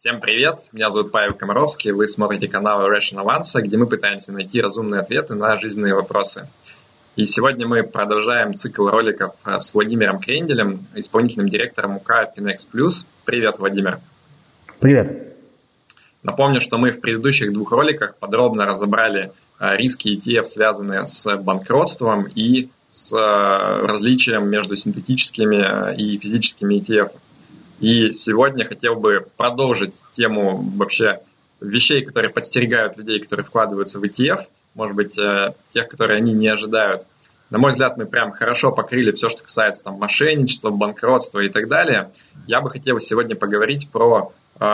Всем привет, меня зовут Павел Комаровский, вы смотрите канал Rational Answer, где мы пытаемся найти разумные ответы на жизненные вопросы. И сегодня мы продолжаем цикл роликов с Владимиром Кренделем, исполнительным директором УК Pinex Plus. Привет, Владимир. Привет. Напомню, что мы в предыдущих двух роликах подробно разобрали э, риски ETF, связанные с банкротством и с э, различием между синтетическими и физическими ETF. И сегодня хотел бы продолжить тему вообще вещей, которые подстерегают людей, которые вкладываются в ETF, может быть, э, тех, которые они не ожидают. На мой взгляд, мы прям хорошо покрыли все, что касается там, мошенничества, банкротства и так далее. Я бы хотел сегодня поговорить про э,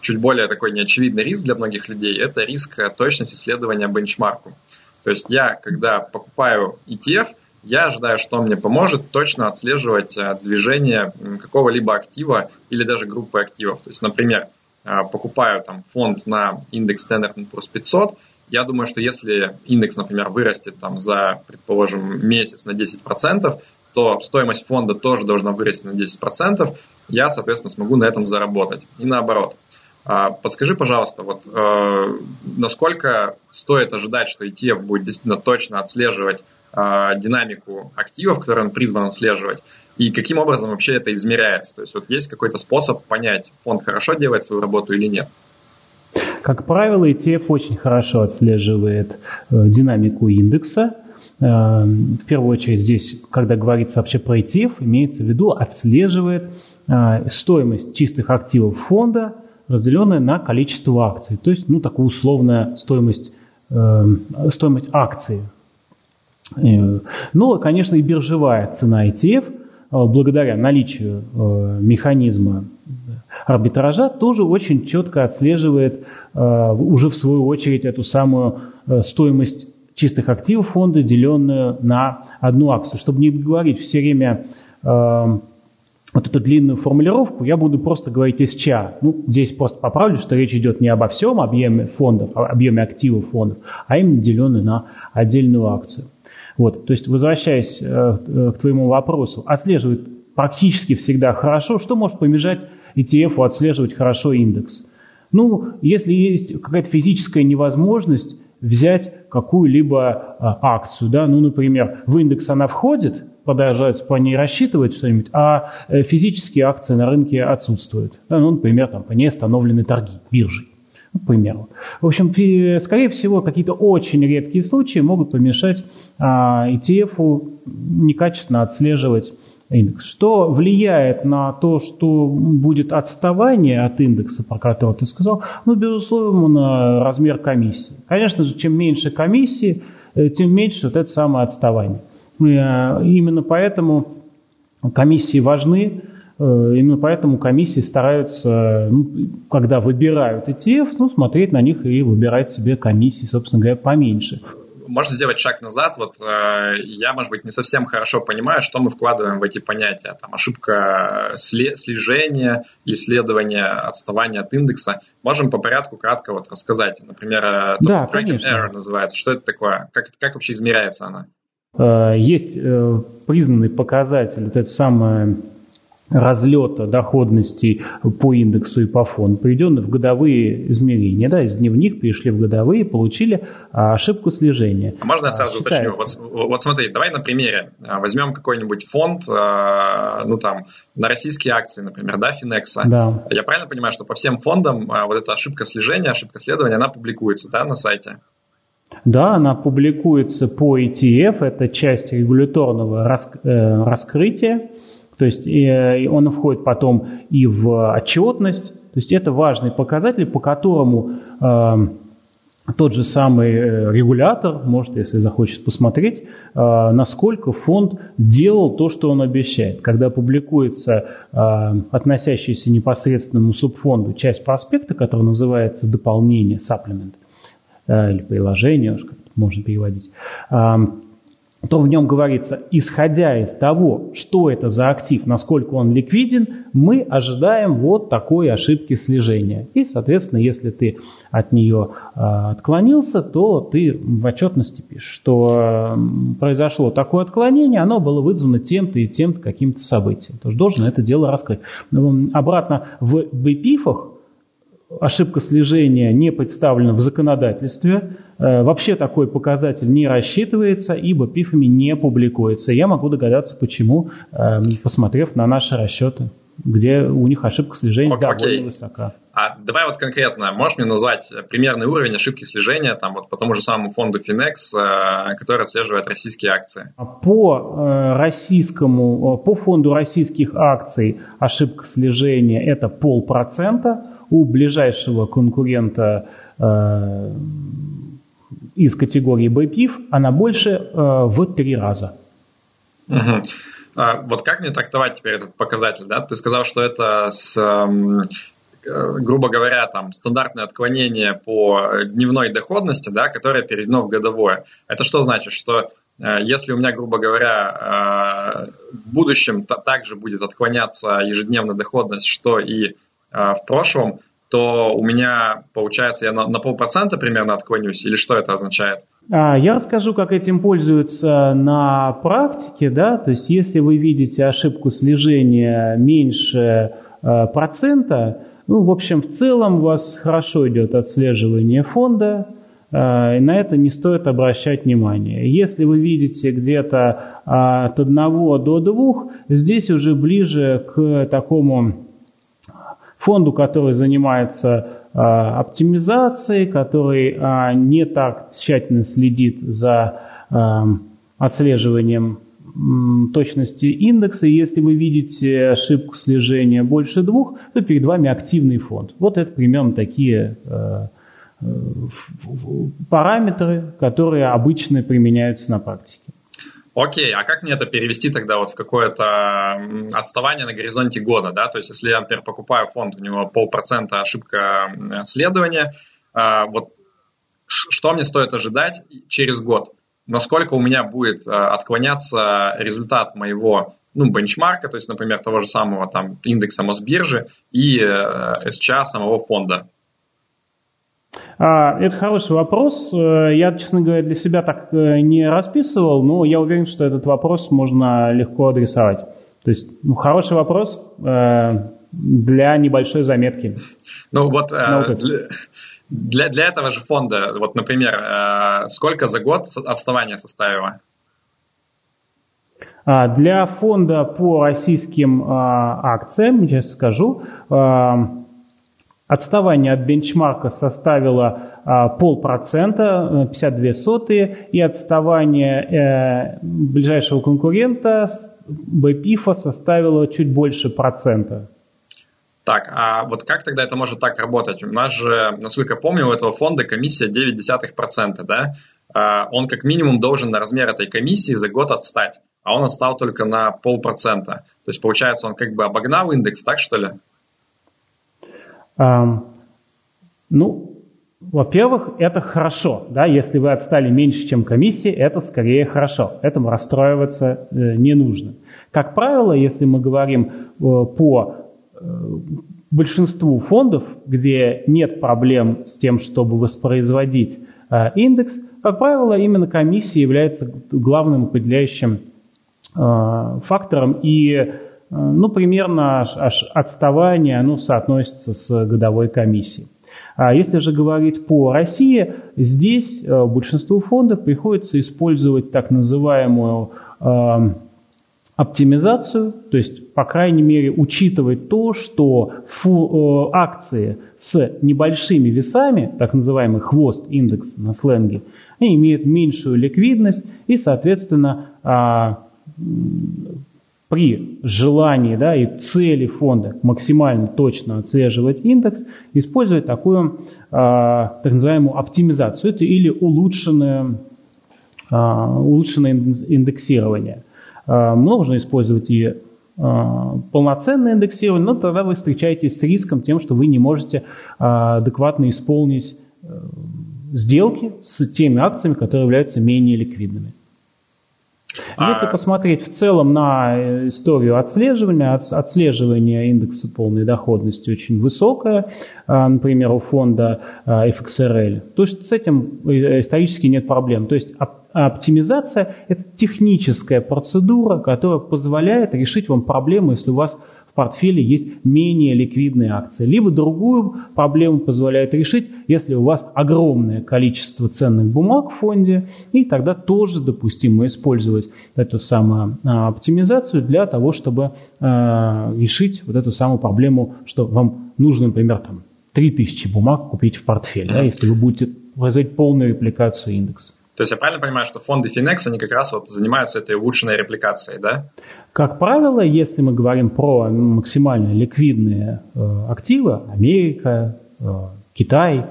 чуть более такой неочевидный риск для многих людей. Это риск точности следования бенчмарку. То есть я, когда покупаю ETF, я ожидаю, что мне поможет точно отслеживать э, движение какого-либо актива или даже группы активов. То есть, например, э, покупаю там фонд на индекс Standard Poor's 500, я думаю, что если индекс, например, вырастет там за, предположим, месяц на 10%, то стоимость фонда тоже должна вырасти на 10%, я, соответственно, смогу на этом заработать. И наоборот. А, подскажи, пожалуйста, вот э, насколько стоит ожидать, что ETF будет действительно точно отслеживать динамику активов, которые он призван отслеживать, и каким образом вообще это измеряется. То есть вот есть какой-то способ понять, фонд хорошо делает свою работу или нет. Как правило, ETF очень хорошо отслеживает э, динамику индекса. Э, в первую очередь здесь, когда говорится вообще про ETF, имеется в виду отслеживает э, стоимость чистых активов фонда, разделенная на количество акций. То есть, ну, такую условная стоимость, стоимость акции Э, Но, конечно, и биржевая цена ETF, э, благодаря наличию э, механизма арбитража, тоже очень четко отслеживает уже в свою очередь эту самую стоимость чистых активов фонда, деленную на одну акцию. Чтобы не говорить все время вот эту длинную формулировку, я буду просто говорить SCA. Ну, здесь просто поправлю, что речь идет не обо всем объеме фондов, объеме активов фондов, а именно деленную на отдельную акцию. Вот, то есть, возвращаясь э, э, к твоему вопросу, отслеживает практически всегда хорошо. Что может помешать ETF отслеживать хорошо индекс? Ну, если есть какая-то физическая невозможность взять какую-либо а, акцию, да, ну, например, в индекс она входит, продолжает по ней рассчитывать что-нибудь, а э, физические акции на рынке отсутствуют. Да, ну, например, там, по ней остановлены торги биржей. К примеру. В общем, скорее всего, какие-то очень редкие случаи могут помешать а, ETF некачественно отслеживать индекс. Что влияет на то, что будет отставание от индекса, про который ты сказал? Ну, безусловно, размер комиссии. Конечно же, чем меньше комиссии, э, тем меньше вот это самое отставание. Э, именно поэтому комиссии важны, именно поэтому комиссии стараются, ну, когда выбирают ETF, ну, смотреть на них и выбирать себе комиссии, собственно говоря, поменьше. Можно сделать шаг назад. Вот э, я, может быть, не совсем хорошо понимаю, что мы вкладываем в эти понятия. Там ошибка слежения, исследование отставания от индекса. Можем по порядку кратко вот рассказать. Например, э, то, да, что Bracket Error называется. Что это такое? Как, как вообще измеряется она? Есть признанный показатель, вот это самое разлета доходности по индексу и по фонду, приведенный в годовые измерения. Да, из дневных перешли в годовые, получили а, ошибку слежения. А можно я сразу а, уточню? Вот, вот смотри, давай на примере. А, возьмем какой-нибудь фонд, а, ну там, на российские акции, например, да, Финекса. Да. Я правильно понимаю, что по всем фондам вот эта ошибка слежения, ошибка следования, она публикуется, да, на сайте? Да, она публикуется по ETF, это часть регуляторного э, раскрытия. То есть и он входит потом и в отчетность. То есть это важный показатель, по которому э, тот же самый э, регулятор может, если захочет посмотреть, э, насколько фонд делал то, что он обещает. Когда публикуется э, относящаяся непосредственному субфонду часть проспекта, которая называется дополнение, supplement, э, или приложение, как можно переводить, э, то в нем говорится, исходя из того, что это за актив, насколько он ликвиден, мы ожидаем вот такой ошибки слежения. И, соответственно, если ты от нее э, отклонился, то ты в отчетности пишешь, что э, произошло такое отклонение, оно было вызвано тем-то и тем-то каким-то событием. То должен это дело раскрыть. Обратно в BPIF ошибка слежения не представлена в законодательстве. Э, вообще такой показатель не рассчитывается, ибо пифами не публикуется. Я могу догадаться, почему, эм, посмотрев на наши расчеты где у них ошибка слежения Окей. довольно высока. А давай вот конкретно, можешь мне назвать примерный уровень ошибки слежения там вот по тому же самому фонду Finex, э, который отслеживает российские акции? А по э, российскому, по фонду российских акций ошибка слежения это полпроцента, у ближайшего конкурента э, из категории BPIF она больше в три раза. Угу. А, вот как мне трактовать теперь этот показатель? Да? Ты сказал, что это с эм, э, грубо говоря, там, стандартное отклонение по дневной доходности, да, которое переведено в годовое. Это что значит? Что э, если у меня, грубо говоря, э, в будущем также будет отклоняться ежедневная доходность, что и в прошлом, то у меня, получается, я на, на полпроцента примерно отклонюсь, или что это означает? А, я расскажу, как этим пользуются на практике, да, то есть если вы видите ошибку слежения меньше э, процента, ну, в общем, в целом у вас хорошо идет отслеживание фонда, э, и на это не стоит обращать внимание. Если вы видите где-то э, от одного до двух, здесь уже ближе к такому фонду, который занимается а, оптимизацией, который а, не так тщательно следит за а, отслеживанием точности индекса. Если вы видите ошибку слежения больше двух, то перед вами активный фонд. Вот это примерно такие параметры, которые обычно применяются на практике. Окей, а как мне это перевести тогда вот в какое-то отставание на горизонте года, да? То есть, если я, например, покупаю фонд, у него полпроцента ошибка следования, а, вот что мне стоит ожидать через год? Насколько у меня будет а, отклоняться результат моего ну, бенчмарка, то есть, например, того же самого там индекса Мосбиржи и э, СЧА самого фонда? А, это хороший вопрос. Э, я, честно говоря, для себя так э, не расписывал, но я уверен, что этот вопрос можно легко адресовать. То есть, ну, хороший вопрос э, для небольшой заметки. Ну вот для, для, для этого же фонда, вот, например, сколько за год отставание составило? А, для фонда по российским акциям, сейчас скажу, Отставание от бенчмарка составило а, полпроцента, 52 э, сотые, и отставание э, ближайшего конкурента БПИФа составило чуть больше процента. Так, а вот как тогда это может так работать? У нас же, насколько я помню, у этого фонда комиссия 0,9%, да? А, он как минимум должен на размер этой комиссии за год отстать, а он отстал только на полпроцента. То есть, получается, он как бы обогнал индекс, так что ли? Ну, во-первых, это хорошо, да, если вы отстали меньше, чем комиссия, это скорее хорошо, этому расстраиваться э, не нужно. Как правило, если мы говорим э, по э, большинству фондов, где нет проблем с тем, чтобы воспроизводить индекс, как правило, именно комиссия является главным определяющим фактором, и ну, примерно отставание оно соотносится с годовой комиссией. А если же говорить по России, здесь э, большинству фондов приходится использовать так называемую э, оптимизацию, то есть, по крайней мере, учитывать то, что фу, э, акции с небольшими весами, так называемый хвост индекс на сленге, они имеют меньшую ликвидность и, соответственно, э, при желании да, и цели фонда максимально точно отслеживать индекс, использовать такую э, так называемую оптимизацию это или улучшенное, э, улучшенное индексирование. Э, можно использовать и полноценное индексирование, но тогда вы встречаетесь с риском тем, что вы не можете адекватно исполнить э, сделки с теми акциями, которые являются менее ликвидными. Если а... посмотреть в целом на э, историю отслеживания, отслеживание индекса полной доходности очень высокое, а, например, у фонда а, FXRL, то есть с этим э, исторически нет проблем. То есть оптимизация – это техническая процедура, которая позволяет решить вам проблему, если у вас в портфеле есть менее ликвидные акции. Либо другую проблему позволяет решить, если у вас огромное количество ценных бумаг в фонде, и тогда тоже допустимо использовать эту самую а, оптимизацию для того, чтобы а, решить вот эту самую проблему, что вам нужно, например, там 3000 бумаг купить в портфель, да, если вы будете производить полную репликацию индекса. То есть я правильно понимаю, что фонды Finex, они как раз вот занимаются этой улучшенной репликацией, да? Как правило, если мы говорим про максимально ликвидные э, активы, Америка, э, Китай,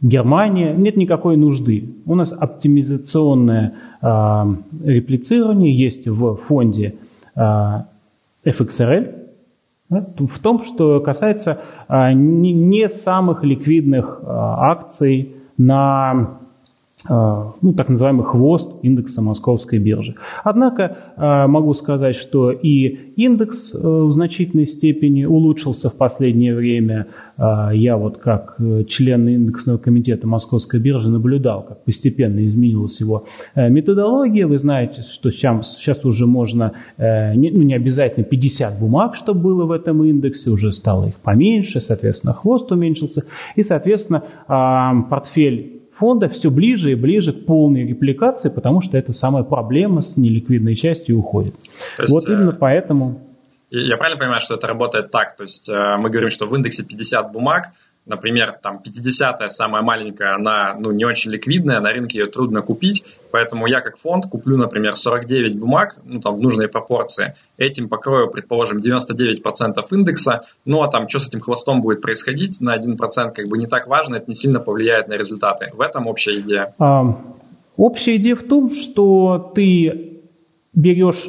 Германия, нет никакой нужды. У нас оптимизационное э, реплицирование есть в фонде э, FXRL, в том, что касается э, не самых ликвидных э, акций на ну, так называемый хвост индекса московской биржи. Однако а, могу сказать, что и индекс э, в значительной степени улучшился в последнее время. А, я вот как э, член индексного комитета московской биржи наблюдал, как постепенно изменилась его э, методология. Вы знаете, что сейчас, сейчас уже можно, ну не обязательно 50 бумаг, чтобы было в этом индексе, уже стало их поменьше, соответственно, хвост уменьшился. И, соответственно, портфель фонда все ближе и ближе к полной репликации, потому что это самая проблема с неликвидной частью уходит. есть, вот именно э, поэтому... Я правильно понимаю, что это работает так? То есть э, мы говорим, что в индексе 50 бумаг, например, там 50-я самая маленькая, она ну, не очень ликвидная, на рынке ее трудно купить, поэтому я как фонд куплю, например, 49 бумаг, ну там в нужной пропорции, этим покрою, предположим, 99% индекса, ну а там что с этим хвостом будет происходить на 1% как бы не так важно, это не сильно повлияет на результаты. В этом общая идея. А, общая идея в том, что ты берешь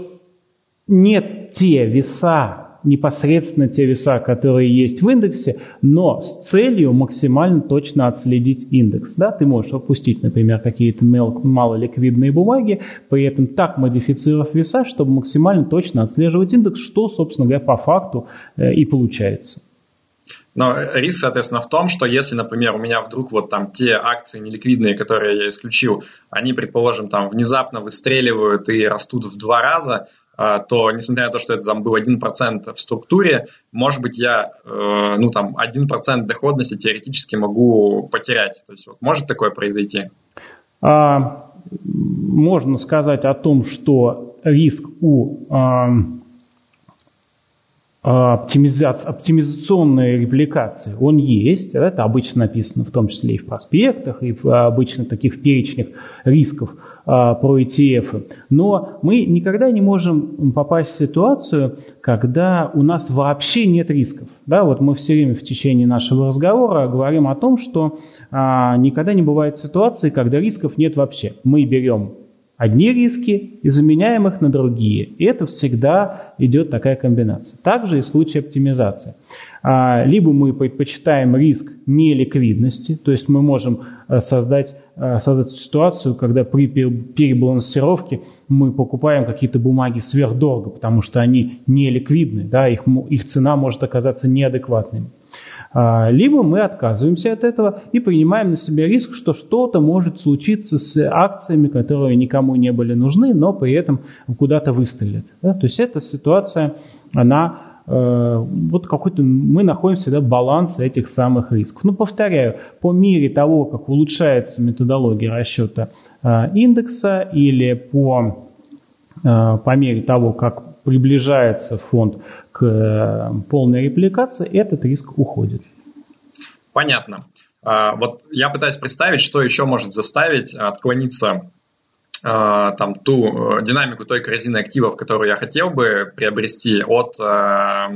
не те веса, непосредственно те веса, которые есть в индексе, но с целью максимально точно отследить индекс. Да? Ты можешь опустить, например, какие-то малоликвидные бумаги, при этом так модифицировав веса, чтобы максимально точно отслеживать индекс, что, собственно говоря, по факту э, и получается. Но риск, соответственно, в том, что если, например, у меня вдруг вот там те акции неликвидные, которые я исключил, они, предположим, там внезапно выстреливают и растут в два раза, то, несмотря на то, что это там был 1% в структуре, может быть, я, э, ну, там, 1% доходности теоретически могу потерять. То есть, вот, может такое произойти? А, можно сказать о том, что риск у а, оптимизации, оптимизационной репликации, он есть. Это обычно написано в том числе и в проспектах, и в обычно таких перечнях рисков – а, про ETF. Но мы никогда не можем попасть в ситуацию, когда у нас вообще нет рисков. Да, вот мы все время в течение нашего разговора говорим о том, что а, никогда не бывает ситуации, когда рисков нет вообще. Мы берем одни риски и заменяем их на другие. И это всегда идет такая комбинация. Также и в случае оптимизации. А, либо мы предпочитаем риск неликвидности, то есть мы можем э, создать Э, создать ситуацию, когда при перебалансировке мы покупаем какие-то бумаги сверхдорого, потому что они не ликвидны, да, их, их цена может оказаться неадекватной. А, либо мы отказываемся от этого и принимаем на себя риск, что что-то может случиться с акциями, которые никому не были нужны, но при этом куда-то выстрелят. Да? То есть эта ситуация, она Э, вот какой-то мы находим всегда баланс этих самых рисков. Но повторяю, по мере того, как улучшается методология расчета э, индекса или по, э, по мере того, как приближается фонд к полной репликации, этот риск уходит. Понятно. Вот я пытаюсь представить, что еще может заставить отклониться Э, там ту э, динамику той корзины активов, которую я хотел бы приобрести от э,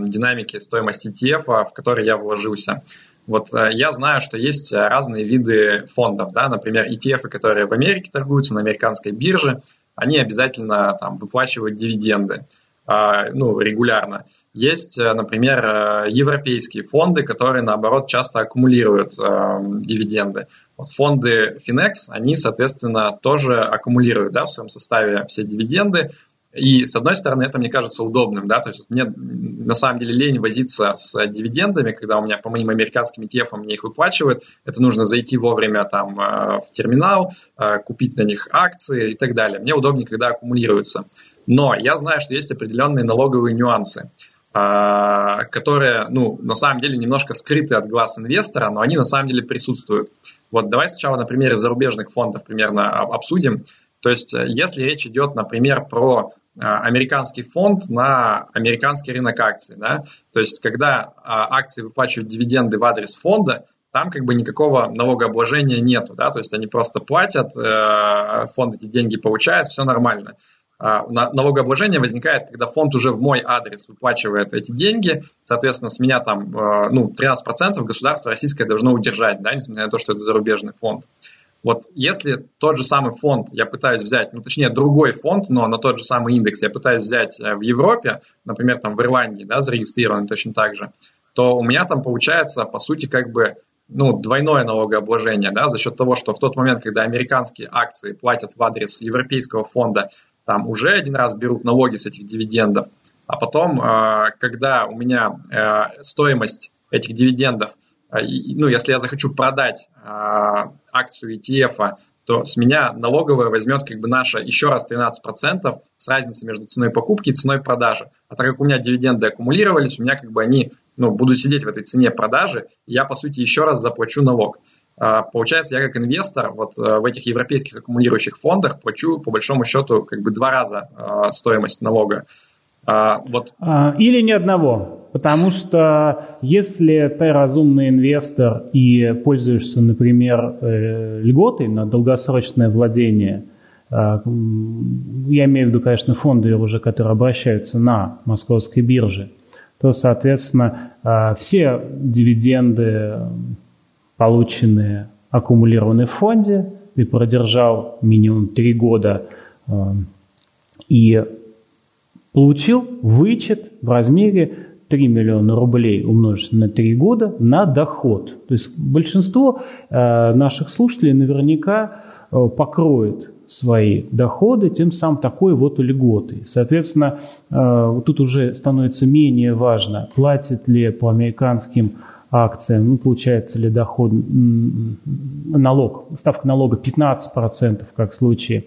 динамики стоимости ETF, в который я вложился. Вот я знаю, что есть разные виды фондов, да, например, ETF, которые в Америке торгуются на американской бирже, они обязательно там выплачивают дивиденды ну, регулярно. Есть, например, европейские фонды, которые, наоборот, часто аккумулируют э, дивиденды. Вот фонды Finex, они, соответственно, тоже аккумулируют да, в своем составе все дивиденды. И, с одной стороны, это мне кажется удобным, да, то есть мне на самом деле лень возиться с дивидендами, когда у меня по моим американским ETF мне их выплачивают, это нужно зайти вовремя там э, в терминал, э, купить на них акции и так далее. Мне удобнее, когда аккумулируются. Но я знаю, что есть определенные налоговые нюансы, а, которые, ну, на самом деле немножко скрыты от глаз инвестора, но они на самом деле присутствуют. Вот давай сначала на примере зарубежных фондов примерно обсудим. То есть, э, если речь идет, например, про а, американский фонд на американский рынок акций, да, то есть, когда а, акции выплачивают дивиденды в адрес фонда, там как бы никакого налогообложения нету, да, то есть они просто платят, э, фонд эти деньги получает, все нормально. А, налогообложение возникает, когда фонд уже в мой адрес выплачивает эти деньги, соответственно, с меня там э, ну, 13% государство российское должно удержать, да, несмотря на то, что это зарубежный фонд. Вот если тот же самый фонд я пытаюсь взять, ну точнее другой фонд, но на тот же самый индекс я пытаюсь взять э, в Европе, например, там в Ирландии, да, зарегистрирован точно так же, то у меня там получается, по сути, как бы ну, двойное налогообложение, да, за счет того, что в тот момент, когда американские акции платят в адрес европейского фонда, там уже один раз берут налоги с этих дивидендов, а потом, э, когда у меня э, стоимость этих дивидендов, э, ну, если я захочу продать акцию ETF, то с меня налоговая возьмет как бы наша еще раз 13% с разницей между ценой покупки и ценой продажи. А так как у меня дивиденды аккумулировались, у меня как бы они ну, буду сидеть в этой цене продажи, я, по сути, еще раз заплачу налог. А, получается, я как инвестор вот э, в этих европейских аккумулирующих фондах плачу, по большому счету, как бы два раза э, стоимость налога. А, вот. А, или ни одного. Потому что если ты разумный инвестор и пользуешься, например, э, льготой на долгосрочное владение, я имею в виду, конечно, фонды уже, которые обращаются на московской бирже, то, соответственно, а, все дивиденды, полученные, аккумулированные в фонде, ты продержал минимум 3 года а, и получил вычет в размере 3 миллиона рублей умножить на 3 года на доход. То есть большинство а, наших слушателей наверняка покроет свои доходы, тем самым такой вот льготы. Соответственно, э, тут уже становится менее важно, платит ли по американским акциям, ну, получается ли доход, налог, ставка налога 15%, как в случае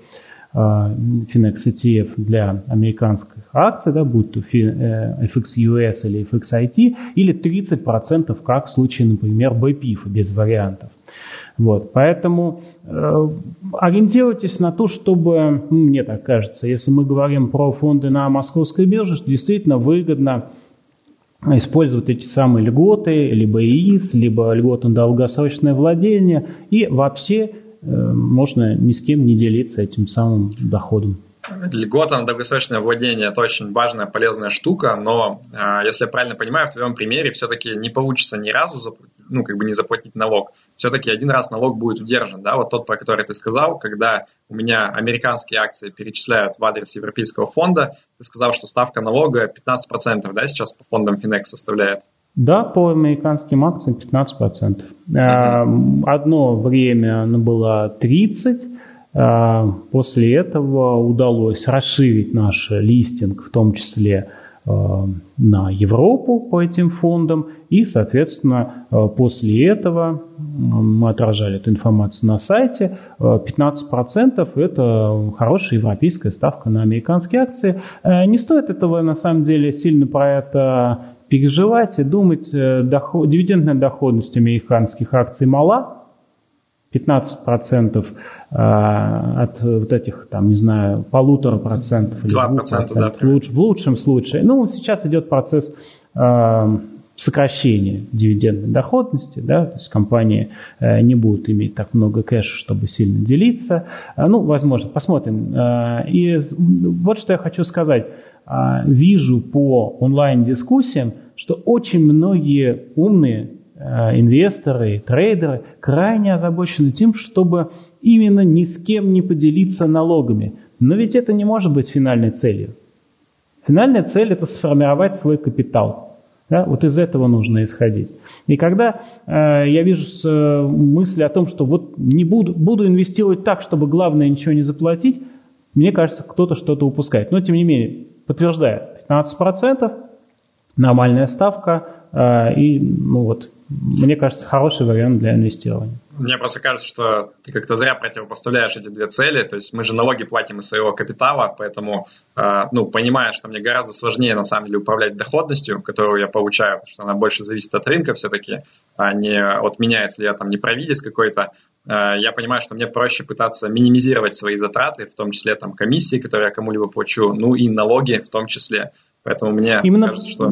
Finex ETF для американских акций, да, будь то FXUS э, или FXIT, или 30%, как в случае, например, BPIF, без вариантов. Вот, поэтому э, ориентируйтесь на то, чтобы, ну, мне так кажется, если мы говорим про фонды на московской бирже, что действительно выгодно использовать эти самые льготы, либо ИИС, либо льготы на долгосрочное владение, и вообще э, можно ни с кем не делиться этим самым доходом. Льгота на долгосрочное владение – это очень важная, полезная штука, но, э, если я правильно понимаю, в твоем примере все-таки не получится ни разу заплатить, ну, как бы не заплатить налог. Все-таки один раз налог будет удержан, да, вот тот, про который ты сказал, когда у меня американские акции перечисляют в адрес Европейского фонда, ты сказал, что ставка налога 15%, да, сейчас по фондам Finex составляет? Да, по американским акциям 15%. Uh-huh. Одно время она была 30%, а, после этого удалось расширить наш листинг, в том числе а, на Европу по этим фондам. И, соответственно, а, после этого мы отражали эту информацию на сайте. 15% это хорошая европейская ставка на американские акции. Не стоит этого на самом деле сильно про это переживать и думать. Э, доход, дивидендная доходность американских акций мала. 15% а, от вот этих, там, не знаю, полутора процентов. Два процента, да. В, луч, в лучшем случае. Ну, сейчас идет процесс э, сокращения дивидендной доходности, да, то есть компании э, не будут иметь так много кэша, чтобы сильно делиться. Э, ну, возможно, посмотрим. Э, и вот что я хочу сказать. Э, вижу по онлайн-дискуссиям, что очень многие умные инвесторы, трейдеры крайне озабочены тем, чтобы именно ни с кем не поделиться налогами. Но ведь это не может быть финальной целью. Финальная цель это сформировать свой капитал. Да? Вот из этого нужно исходить. И когда э, я вижу э, мысли о том, что вот не буду, буду инвестировать так, чтобы главное ничего не заплатить, мне кажется, кто-то что-то упускает. Но тем не менее, подтверждаю, 15% нормальная ставка, э, и ну вот, мне кажется, хороший вариант для инвестирования. Мне просто кажется, что ты как-то зря противопоставляешь эти две цели. То есть мы же налоги платим из своего капитала, поэтому, э, ну, понимая, что мне гораздо сложнее, на самом деле, управлять доходностью, которую я получаю, потому что она больше зависит от рынка все-таки, а не от меня, если я там не провидец какой-то, э, я понимаю, что мне проще пытаться минимизировать свои затраты, в том числе там комиссии, которые я кому-либо плачу, ну и налоги в том числе. Поэтому мне именно, кажется, что...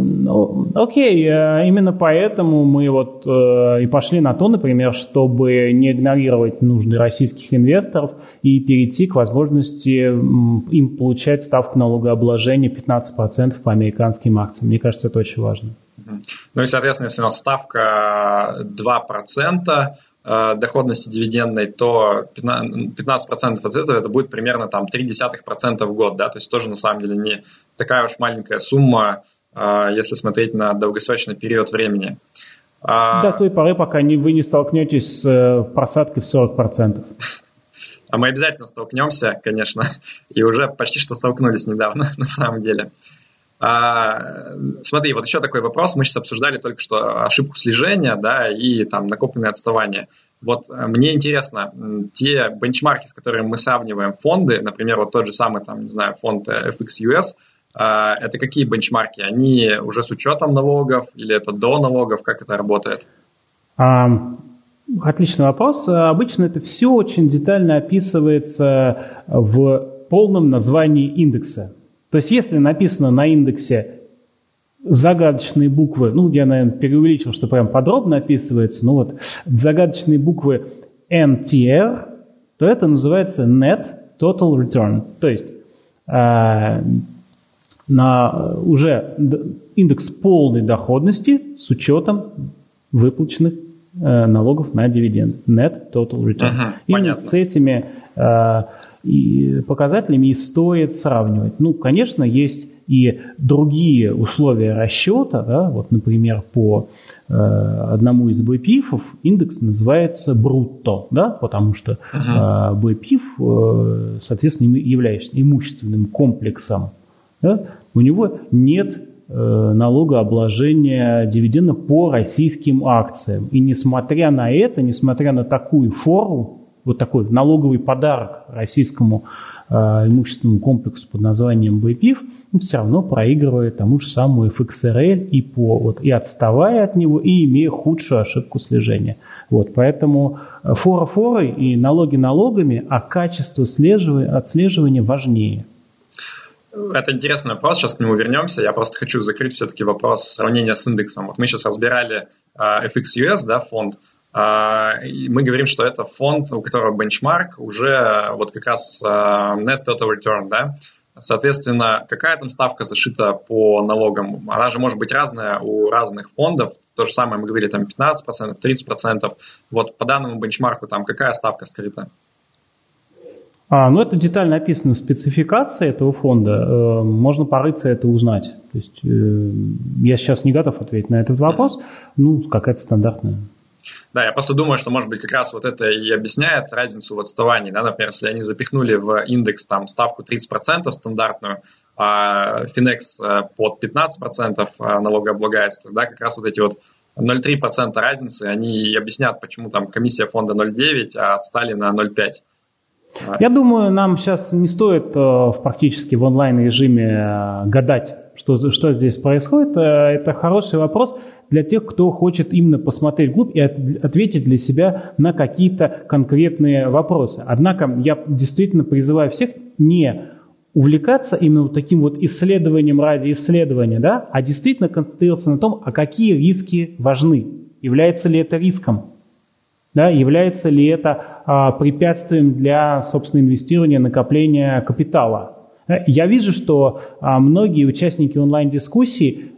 Окей, э, именно поэтому мы вот э, и пошли на то, например, чтобы не игнорировать нужды российских инвесторов и перейти к возможности им получать ставку налогообложения 15% по американским акциям. Мне кажется, это очень важно. Ну и, соответственно, если у нас ставка 2%, Э, доходности дивидендной, то 15% от этого это будет примерно там 0,3% в год, да, то есть тоже на самом деле не такая уж маленькая сумма, э, если смотреть на долгосрочный период времени. А До той поры, пока не, вы не столкнетесь с э, просадкой в 40%. А мы обязательно столкнемся, конечно, и уже почти что столкнулись недавно, на самом деле. А, смотри, вот еще такой вопрос. Мы сейчас обсуждали только что ошибку слежения, да, и там накопленное отставание. Вот э, мне интересно, те бенчмарки, с которыми мы сравниваем фонды, например, вот тот же самый, там, не знаю, фонд FXUS, а, это какие бенчмарки? Они уже с учетом налогов или это до налогов? Как это работает? А, отличный вопрос. Обычно это все очень детально описывается в полном названии индекса. То есть если написано на индексе загадочные буквы, ну, я, наверное, преувеличил, что прям подробно описывается, но вот загадочные буквы NTR, то это называется Net Total Return. То есть э, на уже индекс полной доходности с учетом выплаченных э, налогов на дивиденд. Net Total Return. Ага, Именно понятно. с этими э, и показателями и стоит сравнивать. Ну, конечно, есть и другие условия расчета, да, вот, например, по э, одному из BPIF индекс называется брутто, да, потому что э, BPIF, э, соответственно, является имущественным комплексом. Да, у него нет э, налогообложения дивиденда по российским акциям. И несмотря на это, несмотря на такую форму, вот такой налоговый подарок российскому э, имущественному комплексу под названием БПИФ, все равно проигрывает тому же самому FXRL и, по, вот, и отставая от него, и имея худшую ошибку слежения. Вот, поэтому э, фора форы и налоги налогами, а качество отслеживания, отслеживания важнее. Это интересный вопрос, сейчас к нему вернемся. Я просто хочу закрыть все-таки вопрос сравнения с индексом. Вот мы сейчас разбирали FXUS, да, фонд, мы говорим, что это фонд, у которого бенчмарк уже вот как раз а, net total return, да, Соответственно, какая там ставка зашита по налогам? Она же может быть разная у разных фондов. То же самое мы говорили, там 15%, 30%. Вот по данному бенчмарку там какая ставка скрыта? А, ну, это детально описано в спецификации этого фонда. Э, можно порыться это узнать. То есть э, я сейчас не готов ответить на этот вопрос. Ну, какая-то стандартная. Да, я просто думаю, что, может быть, как раз вот это и объясняет разницу в отставании. Да? Например, если они запихнули в индекс там, ставку 30% стандартную, а Finex э, под 15% э, налогооблагается, тогда как раз вот эти вот 0,3% разницы, они объяснят, почему там комиссия фонда 0,9, а отстали на 0,5. Я думаю, нам сейчас не стоит э, практически в онлайн-режиме гадать, что, что здесь происходит. Это хороший вопрос для тех, кто хочет именно посмотреть вглубь и ответить для себя на какие-то конкретные вопросы. Однако я действительно призываю всех не увлекаться именно вот таким вот исследованием ради исследования, да, а действительно концентрироваться на том, а какие риски важны, является ли это риском, да, является ли это а, препятствием для, собственно, инвестирования, накопления капитала. Я вижу, что а, многие участники онлайн-дискуссий а,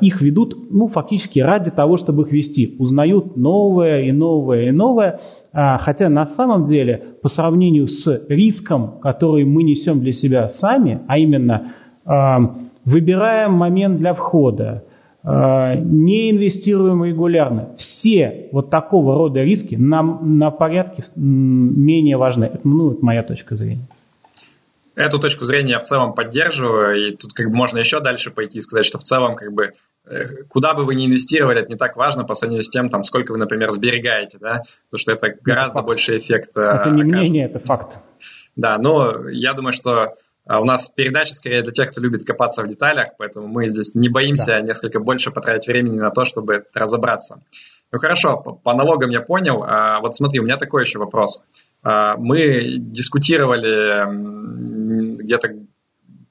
их ведут, ну, фактически ради того, чтобы их вести. Узнают новое и новое и новое, а, хотя на самом деле по сравнению с риском, который мы несем для себя сами, а именно а, выбираем момент для входа, не инвестируем регулярно. Все вот такого рода риски нам на порядке менее важны. Это, ну, это моя точка зрения. Эту точку зрения я в целом поддерживаю, и тут как бы можно еще дальше пойти и сказать, что в целом как бы э, куда бы вы ни инвестировали, это не так важно по сравнению с тем, там, сколько вы, например, сберегаете, да, потому что это гораздо это больше эффект. Это не мнение, это факт. Да, но я думаю, что у нас передача скорее для тех, кто любит копаться в деталях, поэтому мы здесь не боимся да. несколько больше потратить времени на то, чтобы разобраться. Ну хорошо, по, по налогам я понял. А, вот смотри, у меня такой еще вопрос. А, мы дискутировали где-то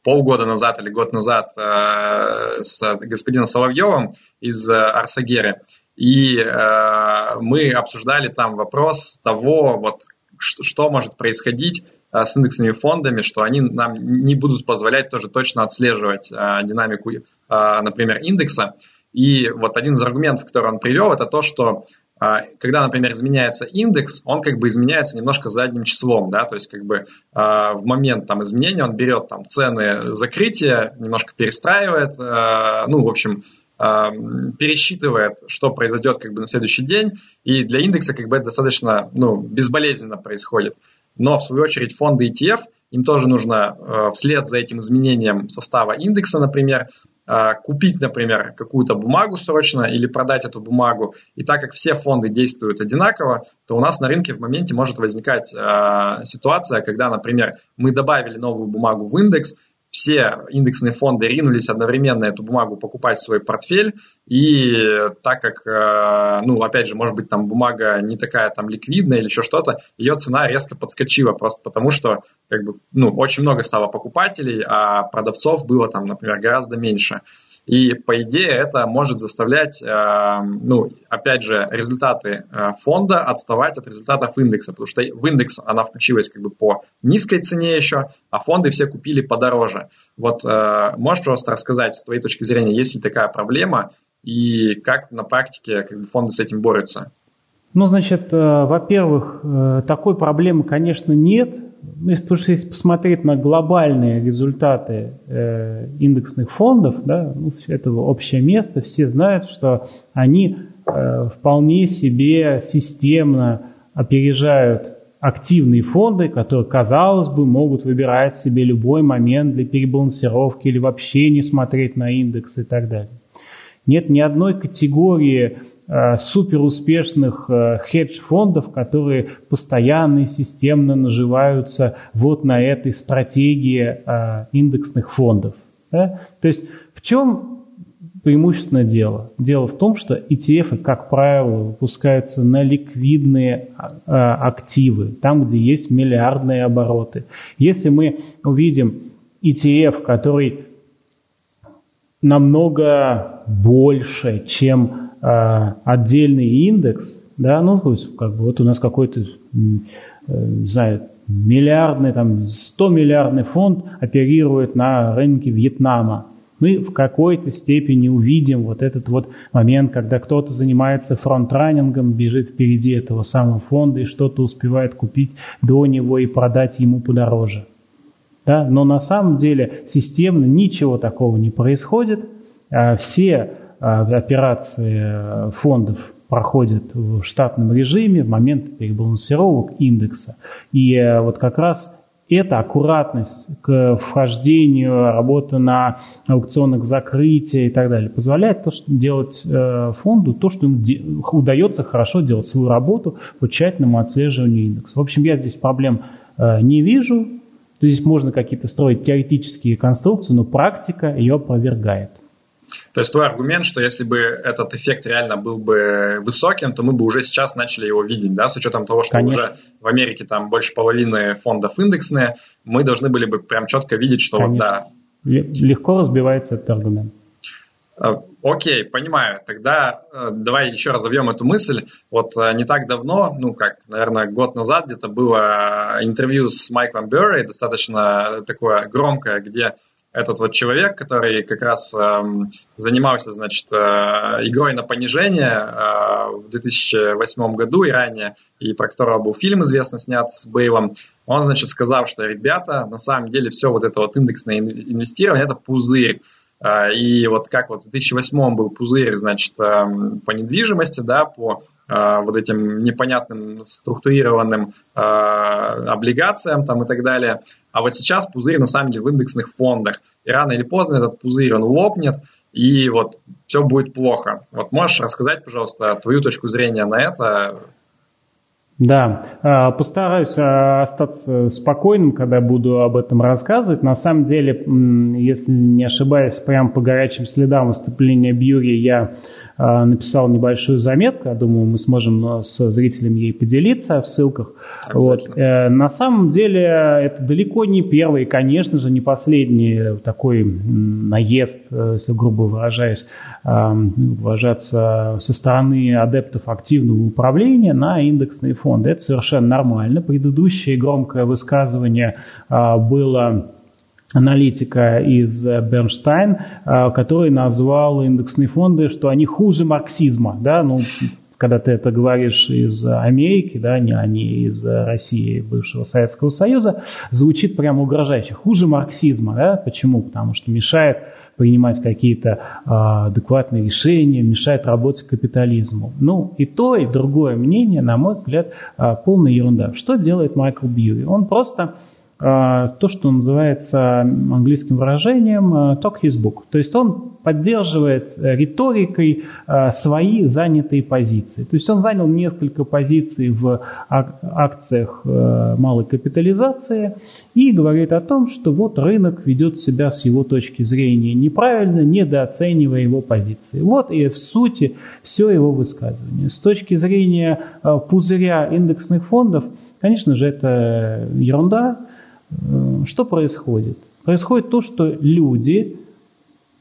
полгода назад или год назад а, с господином Соловьевым из Арсагеры, и а, мы обсуждали там вопрос того, вот, что может происходить с индексными фондами, что они нам не будут позволять тоже точно отслеживать динамику, например, индекса. И вот один из аргументов, который он привел, это то, что а, когда, например, изменяется индекс, он как бы изменяется немножко задним числом, да, то есть как бы а, в момент там изменения он берет там цены закрытия, немножко перестраивает, а, ну, в общем, пересчитывает, что произойдет как бы на следующий день, и для индекса как бы это достаточно ну, безболезненно происходит. Но в свою очередь фонды ETF, им тоже нужно вслед за этим изменением состава индекса, например, а, купить, например, какую-то бумагу срочно или продать эту бумагу. И так как все фонды действуют одинаково, то у нас на рынке в моменте может возникать э, ситуация, когда, например, мы добавили новую бумагу в индекс, все индексные фонды ринулись одновременно эту бумагу покупать в свой портфель, и так как, э, ну, опять же, может быть, там бумага не такая там ликвидная или еще что-то, ее цена резко подскочила просто потому, что, как бы, ну, очень много стало покупателей, а продавцов было там, например, гораздо меньше. И по идее это может заставлять, э, ну, опять же, результаты э, фонда отставать от результатов индекса, потому что в индекс она включилась как бы по низкой цене еще, а фонды все купили подороже. Вот э, можешь просто рассказать с твоей точки зрения, есть ли такая проблема и как на практике как бы, фонды с этим борются? Ну, значит, во-первых, такой проблемы, конечно, нет. Ну, потому если посмотреть на глобальные результаты э, индексных фондов, да, ну, это общее место, все знают, что они э, вполне себе системно опережают активные фонды, которые, казалось бы, могут выбирать себе любой момент для перебалансировки или вообще не смотреть на индекс и так далее. Нет ни одной категории суперуспешных э, хедж-фондов, которые постоянно и системно наживаются вот на этой стратегии э, индексных фондов. Да? То есть в чем преимущественно дело? Дело в том, что ETF, как правило, выпускаются на ликвидные активы, там, где есть миллиардные обороты. Если мы увидим ETF, который намного больше, чем э, отдельный индекс, да, ну, то есть, как бы, вот у нас какой-то, э, не знаю, миллиардный, там, 100 миллиардный фонд оперирует на рынке Вьетнама. Мы в какой-то степени увидим вот этот вот момент, когда кто-то занимается фронтранингом, бежит впереди этого самого фонда и что-то успевает купить до него и продать ему подороже. Да? Но на самом деле системно ничего такого не происходит. А все операции э, фондов проходят в штатном режиме в момент перебалансировок индекса. И э, вот как раз эта аккуратность к вхождению, работа на аукционах закрытия и так далее позволяет то, что делать э, фонду то, что ему удается хорошо делать свою работу по тщательному отслеживанию индекса. В общем, я здесь проблем не вижу. Здесь можно какие-то строить теоретические конструкции, но практика ее опровергает. То есть твой аргумент, что если бы этот эффект реально был бы высоким, то мы бы уже сейчас начали его видеть, да, с учетом того, что Конечно. уже в Америке там больше половины фондов индексные, мы должны были бы прям четко видеть, что Конечно. вот да. Легко разбивается этот аргумент. А, окей, понимаю. Тогда э, давай еще разовьем эту мысль. Вот э, не так давно, ну как, наверное, год назад где-то было интервью с Майклом Берри, достаточно такое громкое, где этот вот человек, который как раз э, занимался, значит, э, игрой на понижение э, в 2008 году и ранее, и про которого был фильм известно снят с Бейлом, он, значит, сказал, что, ребята, на самом деле все вот это вот индексное инвестирование – это пузырь. Э, и вот как вот в 2008 был пузырь, значит, эм, по недвижимости, да, по вот этим непонятным структурированным э, облигациям там и так далее. А вот сейчас пузырь на самом деле в индексных фондах. И рано или поздно этот пузырь, он лопнет, и вот все будет плохо. Вот можешь рассказать, пожалуйста, твою точку зрения на это? Да, а, постараюсь а, остаться спокойным, когда буду об этом рассказывать. На самом деле, если не ошибаюсь, прямо по горячим следам выступления Бьюри я написал небольшую заметку. Я думаю, мы сможем с зрителями ей поделиться в ссылках. Вот. Э, на самом деле это далеко не первый, конечно же, не последний такой наезд, э, если грубо выражаясь, выражаться со стороны адептов активного управления на индексные фонды. Это совершенно нормально. Предыдущее громкое высказывание было аналитика из Бернштайн, а, который назвал индексные фонды, что они хуже марксизма. Да? Ну, когда ты это говоришь из Америки, да, не, а не из России, бывшего Советского Союза, звучит прямо угрожающе. Хуже марксизма. Да? Почему? Потому что мешает принимать какие-то э, адекватные решения, мешает работать капитализму. Ну, и то, и другое мнение, на мой взгляд, э, полная ерунда. Что делает Майкл Бьюи? Он просто а, то, что называется английским выражением talk his book. То есть он поддерживает э, риторикой э, свои занятые позиции. То есть он занял несколько позиций в акциях э, малой капитализации и говорит о том, что вот рынок ведет себя с его точки зрения неправильно, недооценивая его позиции. Вот и в сути все его высказывание. С точки зрения пузыря индексных фондов, конечно же, это ерунда. Что происходит? Происходит то, что люди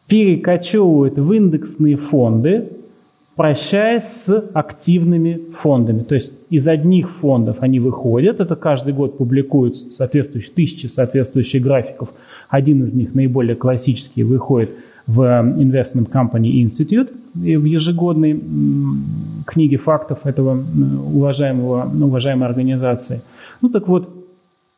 перекочевывают в индексные фонды, прощаясь с активными фондами. То есть из одних фондов они выходят, это каждый год публикуют соответствующие, тысячи соответствующих графиков. Один из них, наиболее классический, выходит в Investment Company Institute в ежегодной книге фактов этого уважаемого, уважаемой организации. Ну так вот,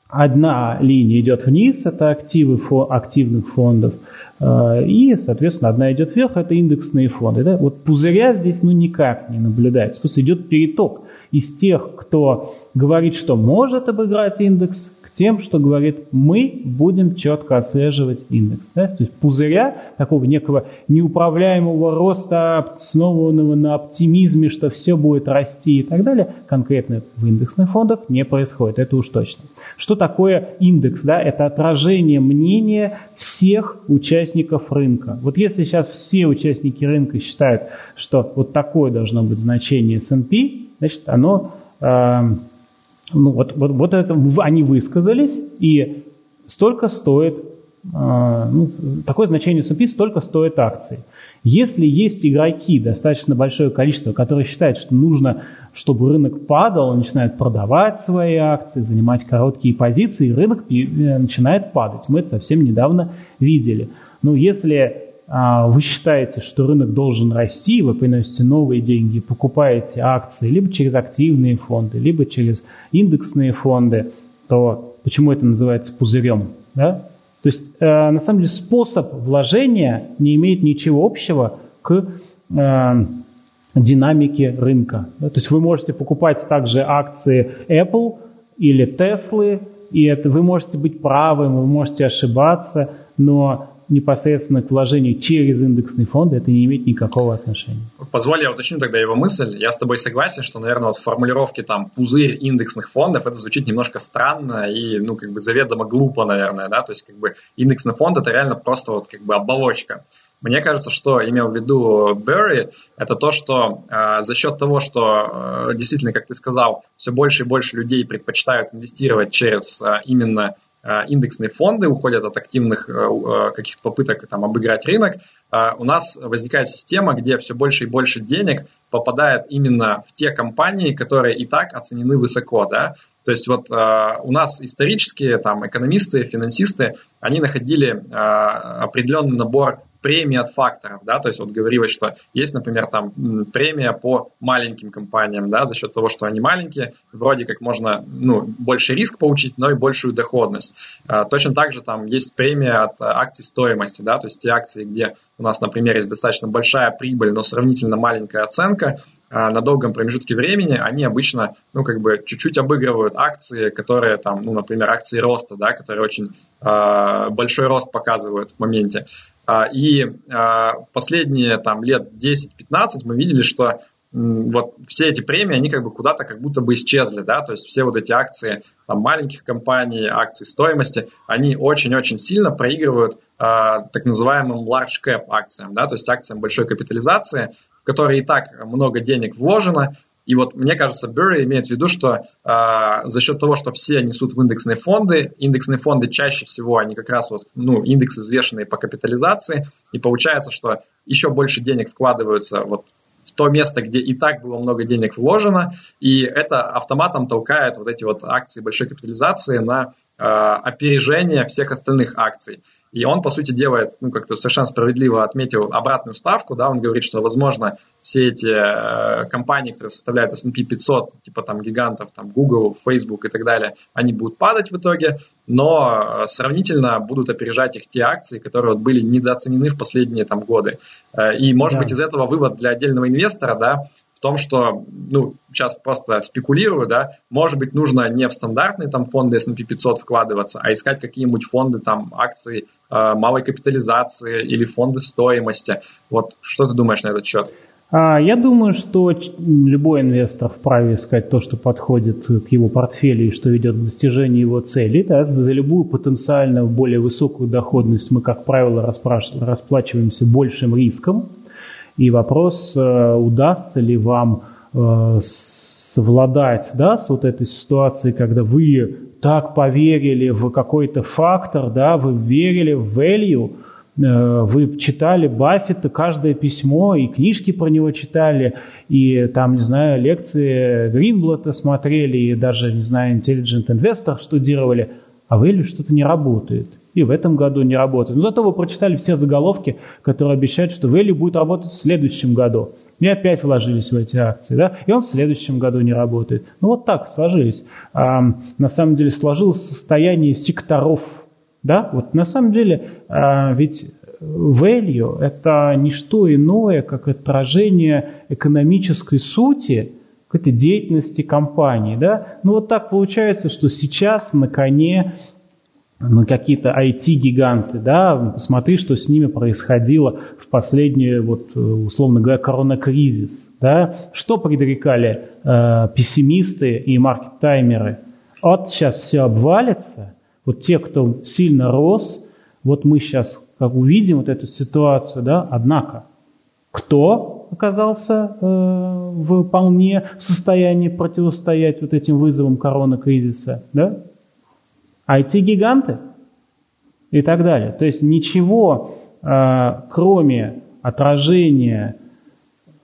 одна линия идет вниз, это активы фо, активных фондов – Э, и, соответственно, одна идет вверх, это индексные фонды. Да? Вот пузыря здесь ну никак не наблюдается. Просто идет переток из тех, кто говорит, что может обыграть индекс, тем, что говорит, мы будем четко отслеживать индекс. Да? То есть пузыря, такого некого неуправляемого роста, основанного на оптимизме, что все будет расти и так далее, конкретно в индексных фондах не происходит. Это уж точно. Что такое индекс? Да? Это отражение мнения всех участников рынка. Вот если сейчас все участники рынка считают, что вот такое должно быть значение S&P, значит оно э, ну, вот, вот, вот это они высказались, и столько стоит, э, ну, такое значение S&P, столько стоит акции. Если есть игроки, достаточно большое количество, которые считают, что нужно, чтобы рынок падал, начинают продавать свои акции, занимать короткие позиции, рынок э, начинает падать. Мы это совсем недавно видели. Но если вы считаете, что рынок должен расти, вы приносите новые деньги, покупаете акции либо через активные фонды, либо через индексные фонды, то почему это называется пузырем? Да? То есть, э, на самом деле, способ вложения не имеет ничего общего к э, динамике рынка. То есть вы можете покупать также акции Apple или Tesla, и это вы можете быть правым, вы можете ошибаться, но непосредственно к вложению через индексный фонд, это не имеет никакого отношения. Позволь я уточню тогда его мысль. Я с тобой согласен, что, наверное, вот в формулировке там пузырь индексных фондов это звучит немножко странно и, ну, как бы заведомо глупо, наверное, да, то есть как бы индексный фонд это реально просто вот как бы оболочка. Мне кажется, что имел в виду Берри, это то, что э, за счет того, что э, действительно, как ты сказал, все больше и больше людей предпочитают инвестировать через э, именно индексные фонды уходят от активных э, э, каких-то попыток там, обыграть рынок, у нас возникает система, где все больше и больше денег попадает именно в те компании, которые и так оценены высоко. Да? То есть вот у нас исторические там, экономисты, финансисты, они находили определенный набор премии от факторов, да, то есть вот говорилось, что есть, например, там премия по маленьким компаниям, да, за счет того, что они маленькие, вроде как можно, ну, больше риск получить, но и большую доходность. А, точно так же там есть премия от акций стоимости, да, то есть те акции, где у нас, например, есть достаточно большая прибыль, но сравнительно маленькая оценка, на долгом промежутке времени, они обычно, ну, как бы чуть-чуть обыгрывают акции, которые там, ну, например, акции роста, да, которые очень э, большой рост показывают в моменте. И последние там лет 10-15 мы видели, что вот все эти премии, они как бы куда-то как будто бы исчезли, да, то есть все вот эти акции там, маленьких компаний, акции стоимости, они очень-очень сильно проигрывают э, так называемым large cap акциям, да, то есть акциям большой капитализации, которые и так много денег вложено, и вот мне кажется, Берри имеет в виду, что э, за счет того, что все несут в индексные фонды, индексные фонды чаще всего, они как раз вот, ну, индексы взвешенные по капитализации, и получается, что еще больше денег вкладываются вот в то место, где и так было много денег вложено, и это автоматом толкает вот эти вот акции большой капитализации на опережение всех остальных акций. И он, по сути, делает, ну, как-то совершенно справедливо отметил обратную ставку, да, он говорит, что, возможно, все эти э, компании, которые составляют S&P 500, типа там гигантов, там Google, Facebook и так далее, они будут падать в итоге, но э, сравнительно будут опережать их те акции, которые вот были недооценены в последние там годы. Э, и, может да. быть, из этого вывод для отдельного инвестора, да, в том, что, ну, сейчас просто спекулирую, да, может быть, нужно не в стандартные там фонды S&P 500 вкладываться, а искать какие-нибудь фонды там акций э, малой капитализации или фонды стоимости. Вот что ты думаешь на этот счет? А, я думаю, что любой инвестор вправе искать то, что подходит к его портфелю и что ведет к достижению его целей. Да, за любую потенциально более высокую доходность мы, как правило, расплачиваемся большим риском. И вопрос, э, удастся ли вам э, совладать да, с вот этой ситуацией, когда вы так поверили в какой-то фактор, да, вы верили в value, э, вы читали Баффета, каждое письмо, и книжки про него читали, и там, не знаю, лекции Гринблата смотрели, и даже, не знаю, Intelligent Investor штудировали, а value что-то не работает и в этом году не работает. Но зато вы прочитали все заголовки, которые обещают, что Value будет работать в следующем году. И опять вложились в эти акции, да, и он в следующем году не работает. Ну вот так сложились. А, на самом деле сложилось состояние секторов, да, вот на самом деле а, ведь value – это не что иное, как отражение экономической сути какой-то деятельности компании. Да? Ну вот так получается, что сейчас на коне ну, какие-то IT-гиганты, да, посмотри, что с ними происходило в последний, вот, условно говоря, коронакризис, да, что предрекали э, пессимисты и маркет-таймеры. Вот сейчас все обвалится, вот те, кто сильно рос, вот мы сейчас как увидим вот эту ситуацию, да, однако, кто оказался э, вполне в состоянии противостоять вот этим вызовам коронакризиса, да? IT-гиганты и так далее. То есть ничего, э, кроме отражения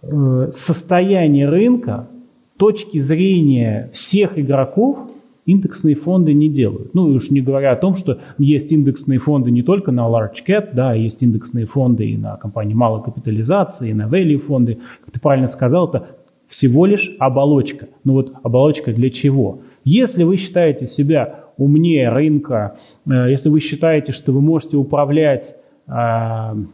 э, состояния рынка, точки зрения всех игроков, индексные фонды не делают. Ну, и уж не говоря о том, что есть индексные фонды не только на large cap, да, есть индексные фонды и на компании малой капитализации, и на value фонды. Как ты правильно сказал, это всего лишь оболочка. Ну вот оболочка для чего? Если вы считаете себя умнее рынка, э, если вы считаете, что вы можете управлять э,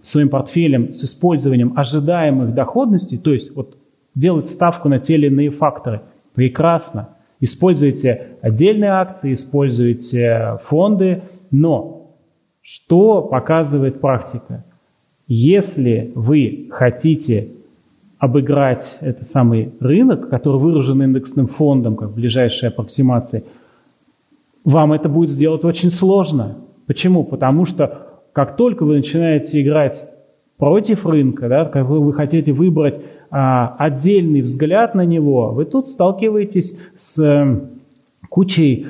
своим портфелем с использованием ожидаемых доходностей, то есть вот делать ставку на те или иные факторы, прекрасно. Используйте отдельные акции, используйте фонды, но что показывает практика? Если вы хотите обыграть этот самый рынок, который выражен индексным фондом, как ближайшая аппроксимация, вам это будет сделать очень сложно. Почему? Потому что как только вы начинаете играть против рынка, да, как вы, хотите выбрать а, отдельный взгляд на него, вы тут сталкиваетесь с э, кучей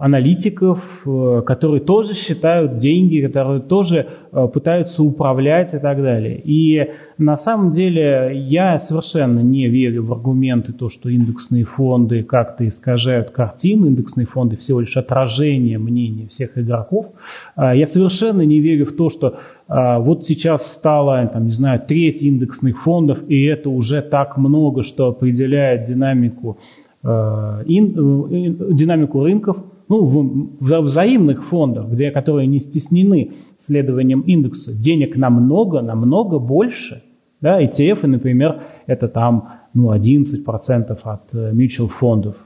аналитиков, э, которые тоже считают деньги, которые тоже э, пытаются управлять и так далее. И на самом деле я совершенно не верю в аргументы, то, что индексные фонды как-то искажают картину, индексные фонды всего лишь отражение мнения всех игроков. А, я совершенно не верю в то, что а, вот сейчас стало, там, не знаю, треть индексных фондов, и это уже так много, что определяет динамику э, динамику рынков ну, в, в взаимных фондах, где, которые не стеснены следованием индекса, денег намного, намного больше. Да, ETF, например, это там ну, 11% от э, mutual фондов,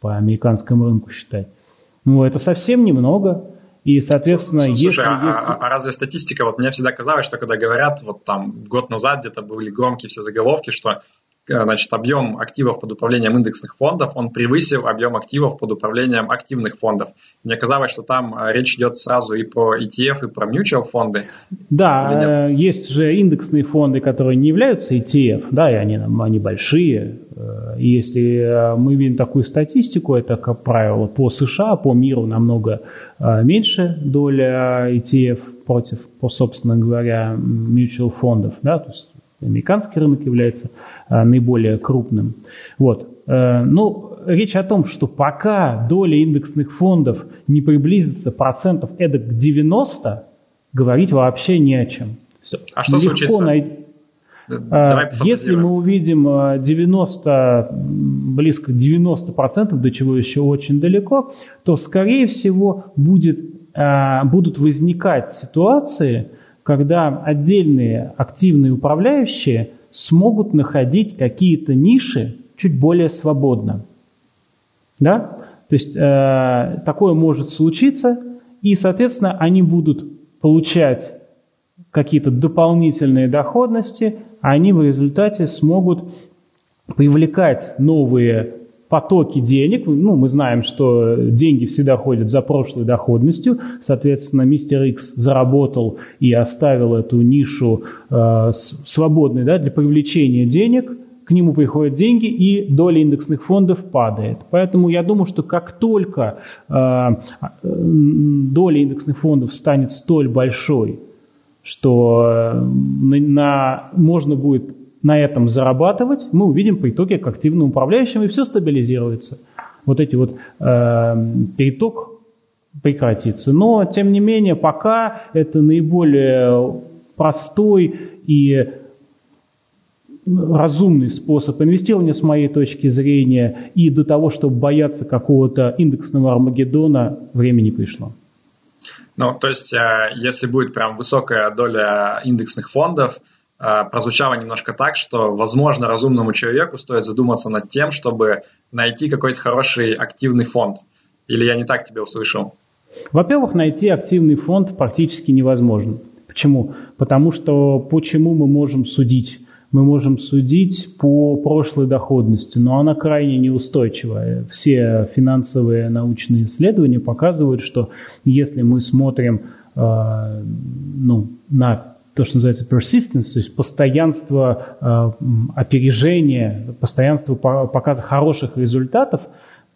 по американскому рынку считать. Ну, это совсем немного. И, соответственно, Слушай, если... А, а, а разве статистика, вот мне всегда казалось, что когда говорят, вот там год назад где-то были громкие все заголовки, что Э, значит, объем активов под управлением индексных фондов, он превысил объем активов под управлением активных фондов. Мне казалось, что там э, речь идет сразу и про ETF, и про mutual фонды. Да, э, есть же индексные фонды, которые не являются ETF, да, и они, они большие. И если мы видим такую статистику, это, как правило, по США, по миру намного меньше доля ETF против, по, собственно говоря, mutual фондов, да, то есть американский рынок является а, наиболее крупным. Вот. Э, ну, речь о том, что пока доля индексных фондов не приблизится процентов эдак к 90, говорить вообще не о чем. Все. А что Легко случится? Най... Давай Если мы увидим 90, близко к 90%, до чего еще очень далеко, то, скорее всего, будет, будут возникать ситуации, когда отдельные активные управляющие смогут находить какие-то ниши чуть более свободно. Да? То есть э, такое может случиться, и, соответственно, они будут получать какие-то дополнительные доходности, а они в результате смогут привлекать новые потоки денег. Ну, мы знаем, что деньги всегда ходят за прошлой доходностью. Соответственно, мистер X заработал и оставил эту нишу э, свободной да, для привлечения денег. К нему приходят деньги, и доля индексных фондов падает. Поэтому я думаю, что как только э, э доля индексных фондов станет столь большой, что э, на, на, можно будет на этом зарабатывать, мы увидим по итоге к активным управляющим, и все стабилизируется. Вот эти вот э, переток прекратится. Но, тем не менее, пока это наиболее простой и разумный способ инвестирования с моей точки зрения, и до того, чтобы бояться какого-то индексного Армагеддона, время не пришло. Ну, то есть, э, если будет прям высокая доля индексных фондов, прозвучало немножко так, что, возможно, разумному человеку стоит задуматься над тем, чтобы найти какой-то хороший активный фонд. Или я не так тебя услышал? Во-первых, найти активный фонд практически невозможно. Почему? Потому что почему мы можем судить? Мы можем судить по прошлой доходности, но она крайне неустойчивая. Все финансовые научные исследования показывают, что если мы смотрим э, ну, на то, что называется persistence, то есть постоянство э, опережения, постоянство показа хороших результатов,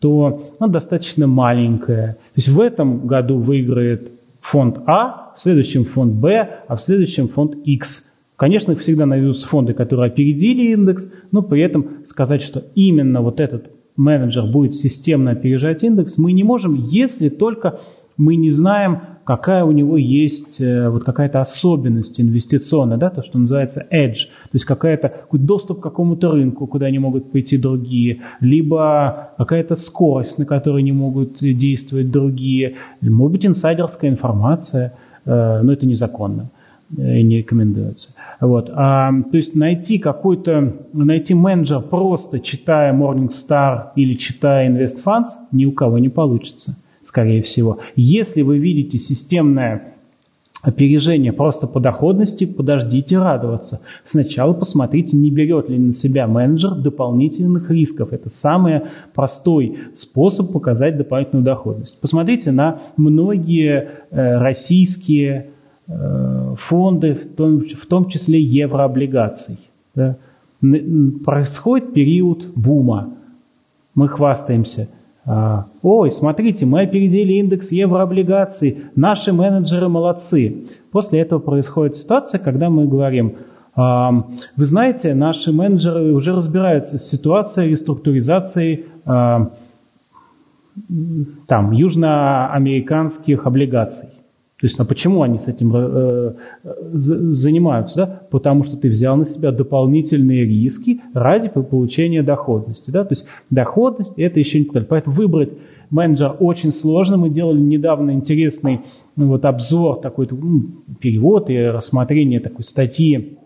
то оно достаточно маленькое. То есть в этом году выиграет фонд А, в следующем фонд Б, а в следующем фонд X. Конечно, всегда найдутся фонды, которые опередили индекс, но при этом сказать, что именно вот этот менеджер будет системно опережать индекс, мы не можем, если только мы не знаем, какая у него есть э, вот какая-то особенность инвестиционная, да, то, что называется edge, то есть какая-то какой доступ к какому-то рынку, куда не могут пойти другие, либо какая-то скорость, на которой не могут действовать другие, может быть инсайдерская информация, э, но это незаконно э, и не рекомендуется. Вот. А, то есть найти какой-то, найти менеджер просто читая Morningstar или читая InvestFunds ни у кого не получится скорее всего. Если вы видите системное опережение просто по доходности, подождите радоваться. Сначала посмотрите, не берет ли на себя менеджер дополнительных рисков. Это самый простой способ показать дополнительную доходность. Посмотрите на многие э, российские э, фонды, в том, в том числе еврооблигаций. Да. Происходит период бума. Мы хвастаемся – ой, смотрите, мы опередили индекс еврооблигаций, наши менеджеры молодцы. После этого происходит ситуация, когда мы говорим, а, вы знаете, наши менеджеры уже разбираются с ситуацией реструктуризации а, там, южноамериканских облигаций. То есть, а почему они с этим э, э занимаются? Да? Потому что ты взял на себя дополнительные риски ради получения доходности. Да? То есть доходность это еще не так. Поэтому выбрать менеджер очень сложно. Мы делали недавно интересный ну, вот, обзор, такой ну, перевод и рассмотрение такой статьи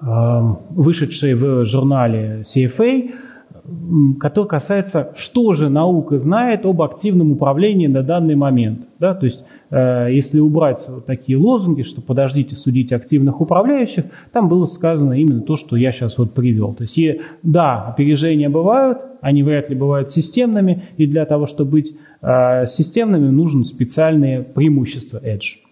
вышедшей в журнале CFA, который касается, что же наука знает об активном управлении на данный момент. Да? То есть, э, если убрать вот такие лозунги, что подождите судить активных управляющих, там было сказано именно то, что я сейчас вот привел. То есть, и, да, опережения бывают, они вряд ли бывают системными, и для того, чтобы быть э, системными, нужны специальные преимущества Edge.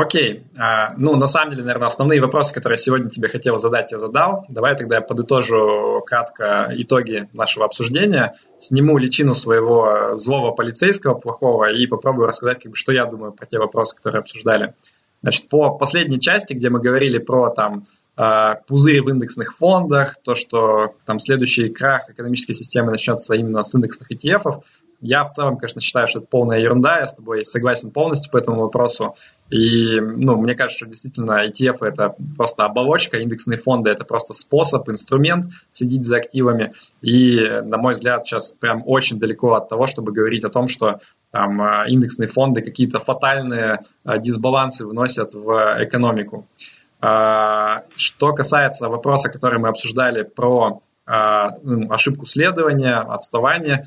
Окей. А, ну, на самом деле, наверное, основные вопросы, которые я сегодня тебе хотел задать, я задал. Давай тогда я подытожу кратко итоги нашего обсуждения, сниму личину своего злого полицейского плохого и попробую рассказать, как бы, что я думаю про те вопросы, которые обсуждали. Значит, по последней части, где мы говорили про там а, пузырь в индексных фондах, то, что там следующий крах экономической системы начнется именно с индексных ETF, я в целом, конечно, считаю, что это полная ерунда, я с тобой согласен полностью по этому вопросу. И, ну, мне кажется, что действительно ETF это просто оболочка, индексные фонды это просто способ, инструмент следить за активами. И, на мой взгляд, сейчас прям очень далеко от того, чтобы говорить о том, что там а, индексные фонды какие-то фатальные а, дисбалансы вносят в экономику. А, что касается вопроса, который мы обсуждали про ну, ошибку следования, отставание,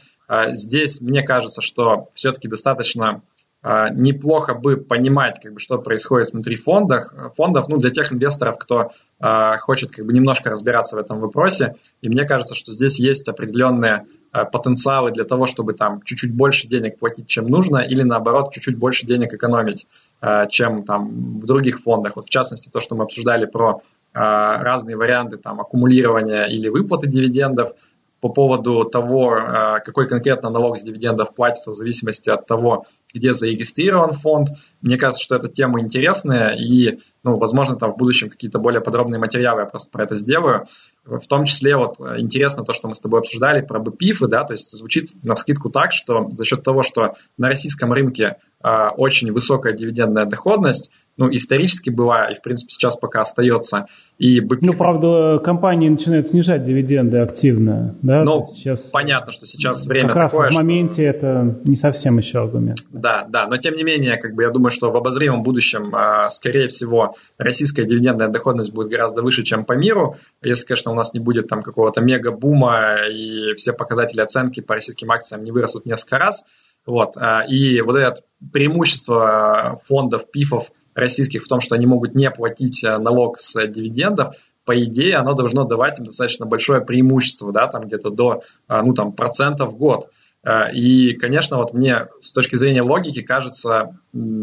здесь мне кажется, что все-таки достаточно а, неплохо бы понимать, как бы, что происходит внутри фондов, фондов, ну, для тех инвесторов, кто э, хочет как бы немножко разбираться в этом вопросе. И мне кажется, что здесь есть определенные э, потенциалы для того, чтобы там чуть-чуть больше денег платить, чем нужно, или наоборот, чуть-чуть больше денег экономить, э, чем там в других фондах. Вот в частности, то, что мы обсуждали про э, разные варианты там аккумулирования или выплаты дивидендов – по поводу того, э, какой конкретно налог с дивидендов платится в зависимости от того, где зарегистрирован фонд. Мне кажется, что эта тема интересная, и, ну, возможно, там в будущем какие-то более подробные материалы я просто про это сделаю. В том числе вот интересно то, что мы с тобой обсуждали про БПИФы, да, то есть звучит на вскидку так, что за счет того, что на российском рынке э, очень высокая дивидендная доходность, ну, исторически была, и, в принципе, сейчас пока остается. И БПИФ... Ну, правда, компании начинают снижать дивиденды активно, да? Ну, сейчас... понятно, что сейчас время как такое, раз в моменте что... это не совсем еще аргумент. Да, да, но тем не менее, как бы я думаю, что в обозримом будущем, а, скорее всего, российская дивидендная доходность будет гораздо выше, чем по миру, если, конечно, у нас не будет там какого-то мега-бума и все показатели оценки по российским акциям не вырастут несколько раз. Вот. А, и вот это преимущество фондов, пифов российских в том, что они могут не платить э, налог с дивидендов, по идее, оно должно давать им достаточно большое преимущество, да, там где-то до, э, ну, там, процентов в год. Э, и, конечно, вот мне с точки зрения логики кажется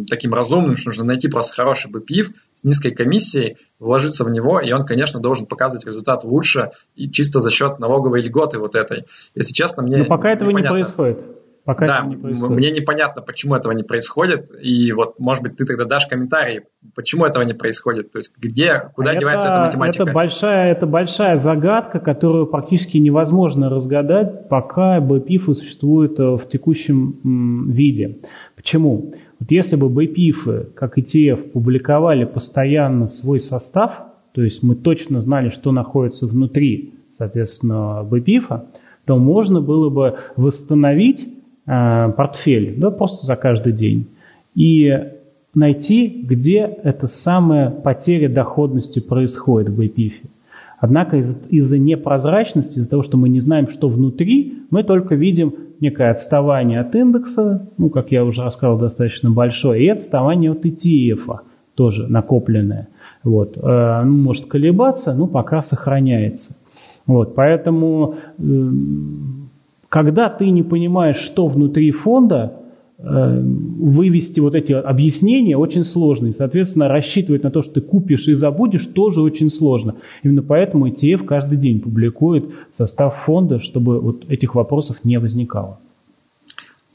таким разумным, что нужно найти просто хороший BPIF с низкой комиссией, вложиться в него, и он, конечно, должен показывать результат лучше и чисто за счет налоговой льготы вот этой. Если честно, мне Но пока этого непонятно. не происходит. Пока да, не мне непонятно, почему этого не происходит, и вот, может быть, ты тогда дашь комментарий, почему этого не происходит, то есть где, куда это, девается эта математика? Это большая, это большая загадка, которую практически невозможно разгадать, пока БПИФы существуют э, в текущем виде. Почему? Вот если бы БПИФы, как ETF, публиковали постоянно свой состав, то есть мы точно знали, что находится внутри, соответственно, БПИФа, то можно было бы восстановить портфель, да, просто за каждый день, и найти, где эта самая потеря доходности происходит в BPIF. Однако из- из-за непрозрачности, из-за того, что мы не знаем, что внутри, мы только видим некое отставание от индекса, ну, как я уже рассказал, достаточно большое, и отставание от ETF, тоже накопленное. Вот. Э, ну, может колебаться, но пока сохраняется. Вот. Поэтому э, когда ты не понимаешь, что внутри фонда, э, вывести вот эти объяснения очень сложно. И, соответственно, рассчитывать на то, что ты купишь и забудешь, тоже очень сложно. Именно поэтому ETF каждый день публикует состав фонда, чтобы вот этих вопросов не возникало.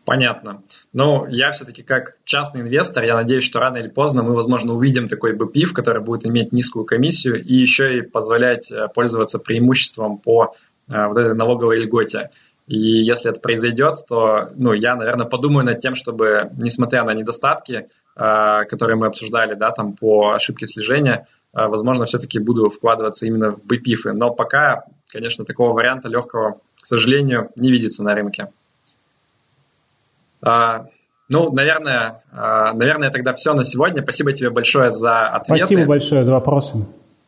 Понятно. Но я все-таки как частный инвестор, я надеюсь, что рано или поздно мы, возможно, увидим такой БПИФ, который будет иметь низкую комиссию и еще и позволять э, пользоваться преимуществом по э, вот этой налоговой льготе. И если это произойдет, то ну, я, наверное, подумаю над тем, чтобы, несмотря на недостатки, э, которые мы обсуждали, да, там по ошибке слежения, э, возможно, все-таки буду вкладываться именно в BPIF. Но пока, конечно, такого варианта легкого, к сожалению, не видится на рынке. Э, ну, наверное, наверное, тогда все на сегодня. Спасибо тебе большое за ответы. Спасибо большое за вопросы.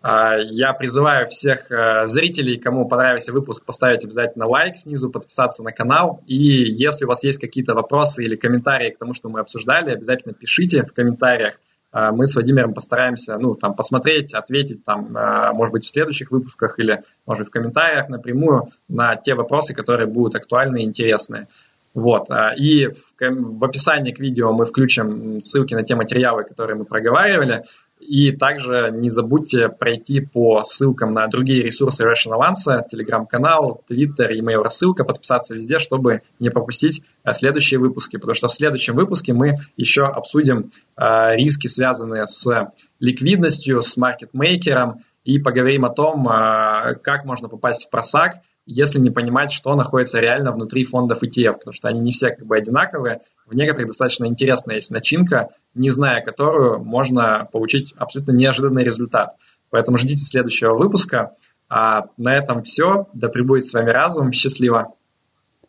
А, я призываю всех э, зрителей, кому понравился выпуск, поставить обязательно лайк снизу, подписаться на канал. И если у вас есть какие-то вопросы или комментарии к тому, что мы обсуждали, обязательно пишите в комментариях. А, мы с Владимиром постараемся ну, там, посмотреть, ответить, там, э, может быть, в следующих выпусках или, может быть, в комментариях напрямую на те вопросы, которые будут актуальны и интересны. Вот. А, и в, в описании к видео мы включим ссылки на те материалы, которые мы проговаривали. И также не забудьте пройти по ссылкам на другие ресурсы Russian Avance, телеграм-канал, твиттер, email рассылка, подписаться везде, чтобы не пропустить а, следующие выпуски, потому что в следующем выпуске мы еще обсудим э, риски, связанные с ликвидностью, с маркетмейкером, и поговорим о том, э, как можно попасть в просак, если не понимать, что находится реально внутри фондов ETF, потому что они не все как бы одинаковые. В некоторых достаточно интересная есть начинка, не зная которую можно получить абсолютно неожиданный результат. Поэтому ждите следующего выпуска. А на этом все. Да пребудет с вами разум. Счастливо.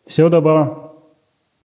Всего доброго.